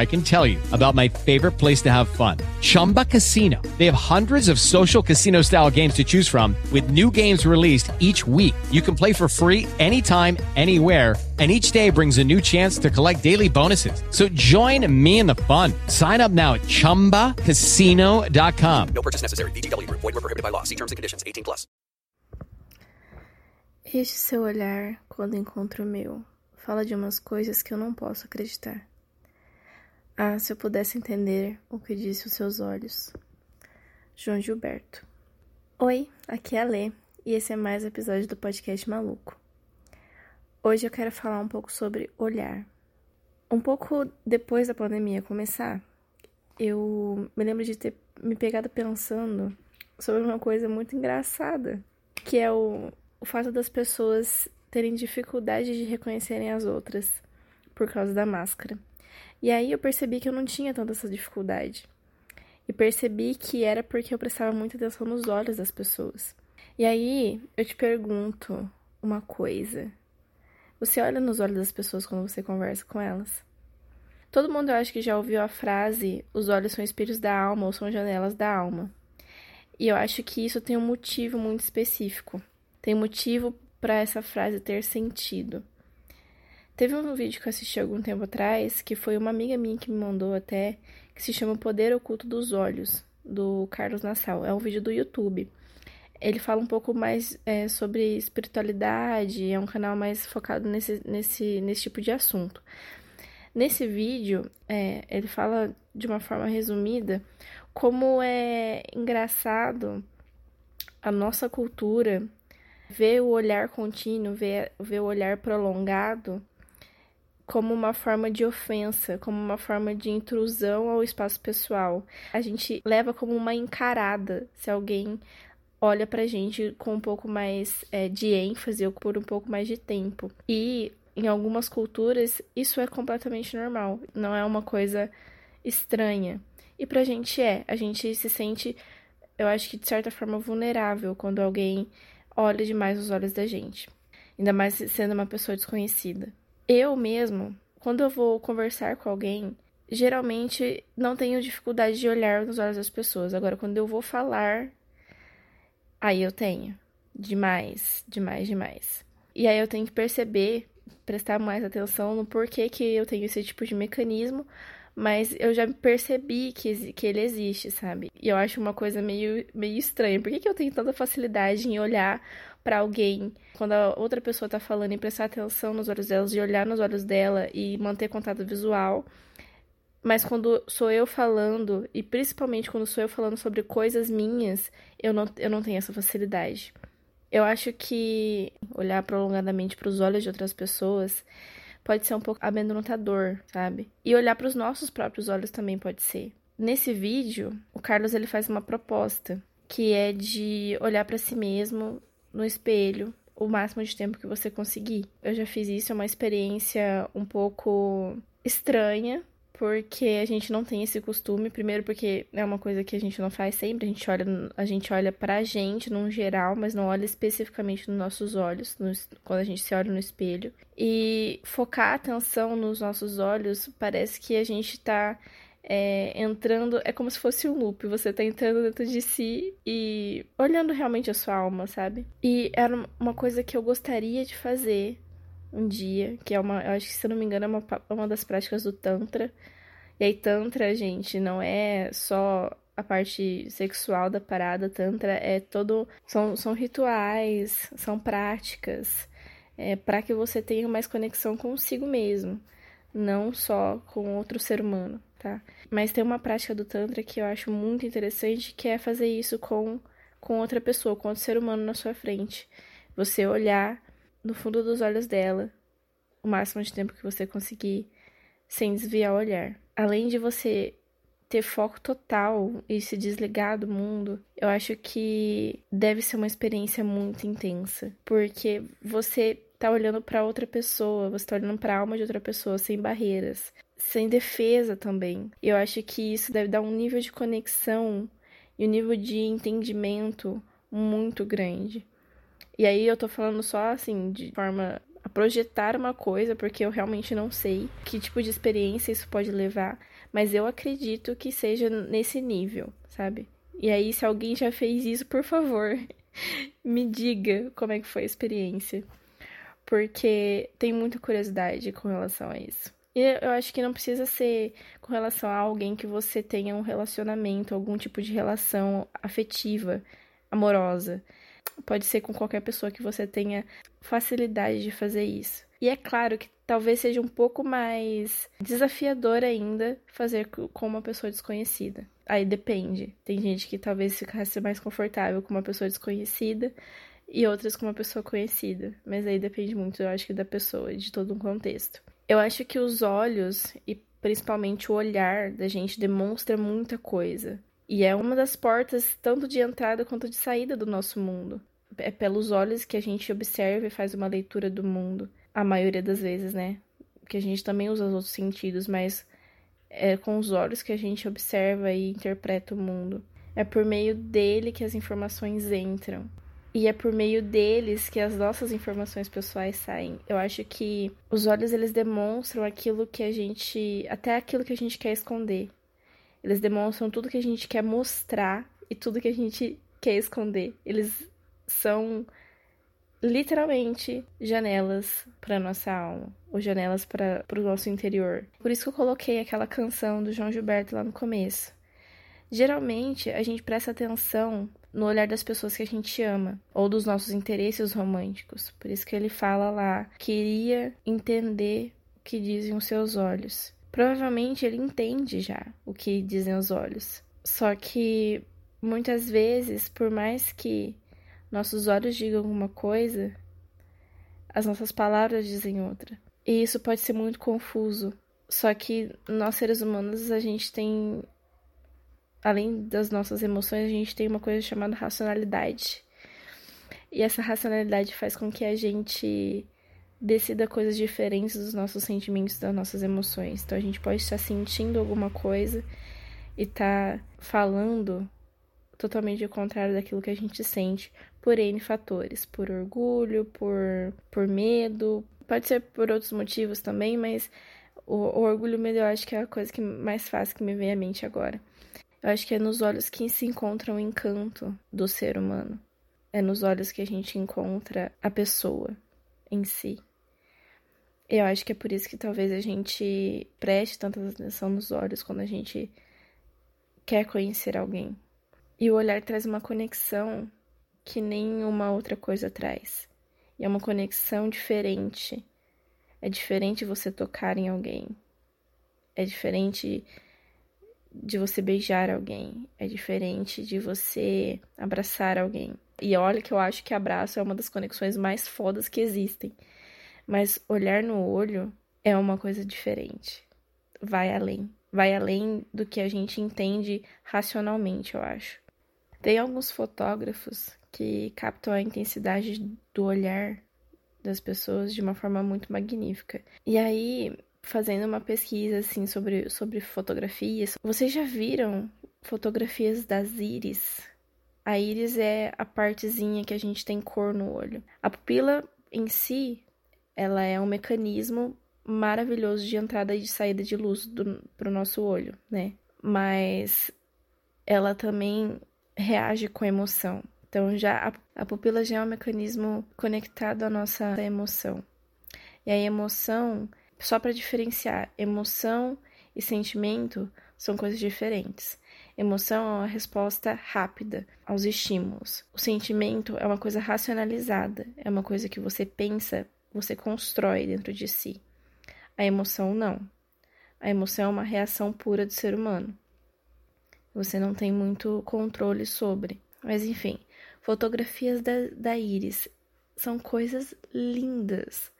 I can tell you about my favorite place to have fun. Chumba Casino. They have hundreds of social casino style games to choose from with new games released each week. You can play for free anytime, anywhere and each day brings a new chance to collect daily bonuses. So join me in the fun. Sign up now at ChumbaCasino.com. No purchase necessary. VGW. Void were prohibited by law. See terms and conditions. 18 plus. Este seu olhar, quando encontro o meu, fala de umas coisas que eu não posso acreditar. Ah, se eu pudesse entender o que disse os seus olhos. João Gilberto. Oi, aqui é a Lê, e esse é mais um episódio do podcast Maluco. Hoje eu quero falar um pouco sobre olhar. Um pouco depois da pandemia começar, eu me lembro de ter me pegado pensando sobre uma coisa muito engraçada, que é o, o fato das pessoas terem dificuldade de reconhecerem as outras por causa da máscara. E aí eu percebi que eu não tinha tanta essa dificuldade. E percebi que era porque eu prestava muita atenção nos olhos das pessoas. E aí eu te pergunto uma coisa. Você olha nos olhos das pessoas quando você conversa com elas? Todo mundo eu acho que já ouviu a frase: os olhos são espelhos da alma ou são janelas da alma. E eu acho que isso tem um motivo muito específico. Tem motivo para essa frase ter sentido. Teve um vídeo que eu assisti algum tempo atrás, que foi uma amiga minha que me mandou até, que se chama O Poder Oculto dos Olhos, do Carlos Nassau. É um vídeo do YouTube ele fala um pouco mais é, sobre espiritualidade, é um canal mais focado nesse, nesse, nesse tipo de assunto. Nesse vídeo, é, ele fala de uma forma resumida como é engraçado a nossa cultura ver o olhar contínuo, ver, ver o olhar prolongado como uma forma de ofensa, como uma forma de intrusão ao espaço pessoal. A gente leva como uma encarada se alguém olha pra gente com um pouco mais é, de ênfase ou por um pouco mais de tempo. E em algumas culturas isso é completamente normal, não é uma coisa estranha. E pra gente é, a gente se sente, eu acho que de certa forma vulnerável quando alguém olha demais os olhos da gente, ainda mais sendo uma pessoa desconhecida. Eu mesmo, quando eu vou conversar com alguém, geralmente não tenho dificuldade de olhar nos olhos das pessoas. Agora, quando eu vou falar Aí eu tenho. Demais, demais, demais. E aí eu tenho que perceber, prestar mais atenção no porquê que eu tenho esse tipo de mecanismo, mas eu já percebi que, que ele existe, sabe? E eu acho uma coisa meio, meio estranha. Por que, que eu tenho tanta facilidade em olhar para alguém quando a outra pessoa tá falando e prestar atenção nos olhos dela, e olhar nos olhos dela e manter contato visual? Mas quando sou eu falando, e principalmente quando sou eu falando sobre coisas minhas, eu não, eu não tenho essa facilidade. Eu acho que olhar prolongadamente para os olhos de outras pessoas pode ser um pouco amedrontador, sabe? E olhar para os nossos próprios olhos também pode ser. Nesse vídeo, o Carlos ele faz uma proposta que é de olhar para si mesmo no espelho o máximo de tempo que você conseguir. Eu já fiz isso, é uma experiência um pouco estranha, porque a gente não tem esse costume, primeiro porque é uma coisa que a gente não faz sempre, a gente olha, a gente olha pra gente num geral, mas não olha especificamente nos nossos olhos, quando a gente se olha no espelho. E focar a atenção nos nossos olhos parece que a gente tá é, entrando, é como se fosse um loop, você tá entrando dentro de si e olhando realmente a sua alma, sabe? E era uma coisa que eu gostaria de fazer um dia, que é uma, eu acho que se eu não me engano é uma, uma das práticas do Tantra. E aí, Tantra, gente, não é só a parte sexual da parada, Tantra é todo. São, são rituais, são práticas, é, para que você tenha mais conexão consigo mesmo, não só com outro ser humano, tá? Mas tem uma prática do Tantra que eu acho muito interessante, que é fazer isso com com outra pessoa, com outro ser humano na sua frente. Você olhar no fundo dos olhos dela o máximo de tempo que você conseguir, sem desviar o olhar. Além de você ter foco total e se desligar do mundo, eu acho que deve ser uma experiência muito intensa, porque você tá olhando para outra pessoa, você tá olhando para a alma de outra pessoa sem barreiras, sem defesa também. Eu acho que isso deve dar um nível de conexão e um nível de entendimento muito grande. E aí eu tô falando só assim, de forma a projetar uma coisa, porque eu realmente não sei que tipo de experiência isso pode levar, mas eu acredito que seja nesse nível, sabe? E aí, se alguém já fez isso, por favor, me diga como é que foi a experiência. Porque tem muita curiosidade com relação a isso. E eu acho que não precisa ser com relação a alguém que você tenha um relacionamento, algum tipo de relação afetiva, amorosa. Pode ser com qualquer pessoa que você tenha facilidade de fazer isso. E é claro que talvez seja um pouco mais desafiador ainda fazer com uma pessoa desconhecida. Aí depende. Tem gente que talvez ficasse mais confortável com uma pessoa desconhecida e outras com uma pessoa conhecida. Mas aí depende muito, eu acho que da pessoa, de todo um contexto. Eu acho que os olhos e principalmente o olhar da gente demonstra muita coisa. E é uma das portas tanto de entrada quanto de saída do nosso mundo. É pelos olhos que a gente observa e faz uma leitura do mundo. A maioria das vezes, né? Que a gente também usa os outros sentidos, mas é com os olhos que a gente observa e interpreta o mundo. É por meio dele que as informações entram. E é por meio deles que as nossas informações pessoais saem. Eu acho que os olhos eles demonstram aquilo que a gente, até aquilo que a gente quer esconder. Eles demonstram tudo que a gente quer mostrar e tudo que a gente quer esconder. Eles são literalmente janelas para nossa alma, ou janelas para o nosso interior. Por isso que eu coloquei aquela canção do João Gilberto lá no começo. Geralmente a gente presta atenção no olhar das pessoas que a gente ama ou dos nossos interesses românticos. Por isso que ele fala lá: queria entender o que dizem os seus olhos. Provavelmente ele entende já o que dizem os olhos. Só que muitas vezes, por mais que nossos olhos digam alguma coisa, as nossas palavras dizem outra. E isso pode ser muito confuso. Só que nós seres humanos, a gente tem além das nossas emoções, a gente tem uma coisa chamada racionalidade. E essa racionalidade faz com que a gente decida coisas diferentes dos nossos sentimentos, das nossas emoções. Então a gente pode estar sentindo alguma coisa e estar tá falando totalmente ao contrário daquilo que a gente sente por N fatores, por orgulho, por, por medo, pode ser por outros motivos também, mas o, o orgulho e o medo eu acho que é a coisa que mais fácil que me vem à mente agora. Eu acho que é nos olhos que se encontra o encanto do ser humano. É nos olhos que a gente encontra a pessoa em si. Eu acho que é por isso que talvez a gente preste tanta atenção nos olhos quando a gente quer conhecer alguém. E o olhar traz uma conexão que nenhuma outra coisa traz. E é uma conexão diferente. É diferente você tocar em alguém. É diferente de você beijar alguém. É diferente de você abraçar alguém. E olha que eu acho que abraço é uma das conexões mais fodas que existem. Mas olhar no olho é uma coisa diferente. Vai além. Vai além do que a gente entende racionalmente, eu acho. Tem alguns fotógrafos que captam a intensidade do olhar das pessoas de uma forma muito magnífica. E aí, fazendo uma pesquisa assim sobre, sobre fotografias, vocês já viram fotografias das íris? A íris é a partezinha que a gente tem cor no olho. A pupila em si ela é um mecanismo maravilhoso de entrada e de saída de luz para o nosso olho, né? Mas ela também reage com emoção. Então já a, a pupila já é um mecanismo conectado à nossa emoção. E a emoção, só para diferenciar, emoção e sentimento são coisas diferentes. Emoção é uma resposta rápida aos estímulos. O sentimento é uma coisa racionalizada, é uma coisa que você pensa você constrói dentro de si. A emoção não. A emoção é uma reação pura do ser humano. Você não tem muito controle sobre. Mas enfim, Fotografias da, da íris são coisas lindas.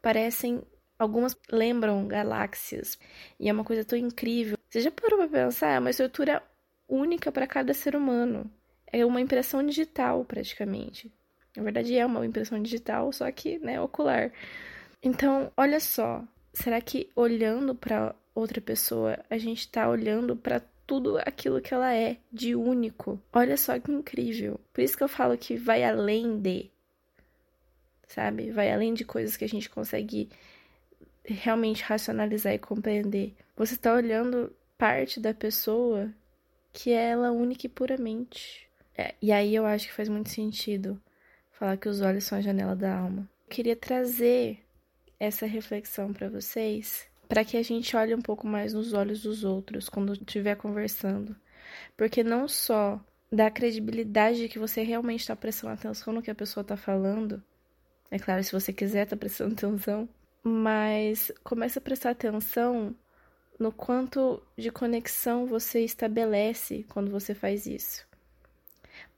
Parecem. Algumas lembram galáxias. E é uma coisa tão incrível. Você já parou pra pensar? É uma estrutura única para cada ser humano. É uma impressão digital, praticamente. Na verdade, é uma impressão digital, só que, né, ocular. Então, olha só. Será que olhando para outra pessoa, a gente tá olhando para tudo aquilo que ela é de único? Olha só que incrível. Por isso que eu falo que vai além de sabe? Vai além de coisas que a gente consegue realmente racionalizar e compreender. Você está olhando parte da pessoa que é ela única e puramente. É, e aí eu acho que faz muito sentido falar que os olhos são a janela da alma. Eu queria trazer essa reflexão para vocês, para que a gente olhe um pouco mais nos olhos dos outros quando estiver conversando. Porque não só dá credibilidade que você realmente está prestando atenção no que a pessoa está falando, é claro, se você quiser tá prestando atenção. Mas comece a prestar atenção no quanto de conexão você estabelece quando você faz isso.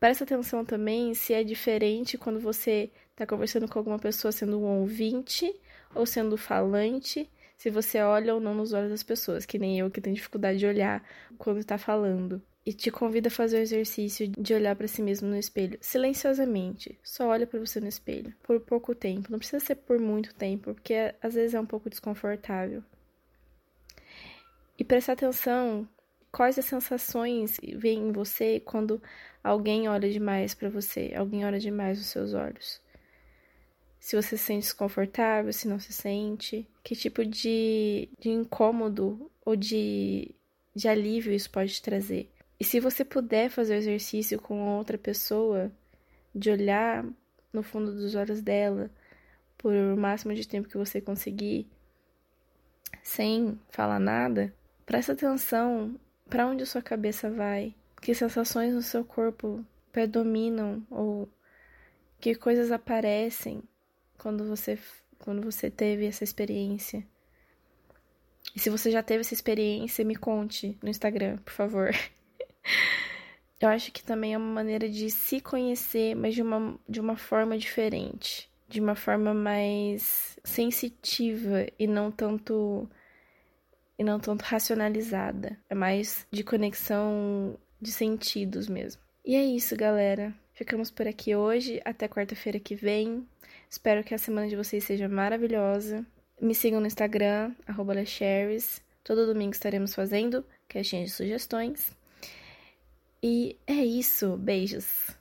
Presta atenção também se é diferente quando você está conversando com alguma pessoa sendo um ouvinte ou sendo falante, se você olha ou não nos olhos das pessoas, que nem eu que tenho dificuldade de olhar quando está falando e te convida a fazer o exercício de olhar para si mesmo no espelho, silenciosamente. Só olha para você no espelho, por pouco tempo. Não precisa ser por muito tempo, porque às vezes é um pouco desconfortável. E prestar atenção quais as sensações vêm em você quando alguém olha demais para você, alguém olha demais nos seus olhos. Se você se sente desconfortável, se não se sente, que tipo de, de incômodo ou de, de alívio isso pode trazer. E se você puder fazer o exercício com outra pessoa, de olhar no fundo dos olhos dela por o máximo de tempo que você conseguir, sem falar nada, presta atenção para onde sua cabeça vai, que sensações no seu corpo predominam ou que coisas aparecem quando você quando você teve essa experiência. E se você já teve essa experiência, me conte no Instagram, por favor. Eu acho que também é uma maneira de se conhecer, mas de uma, de uma forma diferente. De uma forma mais sensitiva e não tanto e não tanto racionalizada. É mais de conexão de sentidos mesmo. E é isso, galera. Ficamos por aqui hoje. Até quarta-feira que vem. Espero que a semana de vocês seja maravilhosa. Me sigam no Instagram, arroba Todo domingo estaremos fazendo caixinha de sugestões. E é isso. Beijos.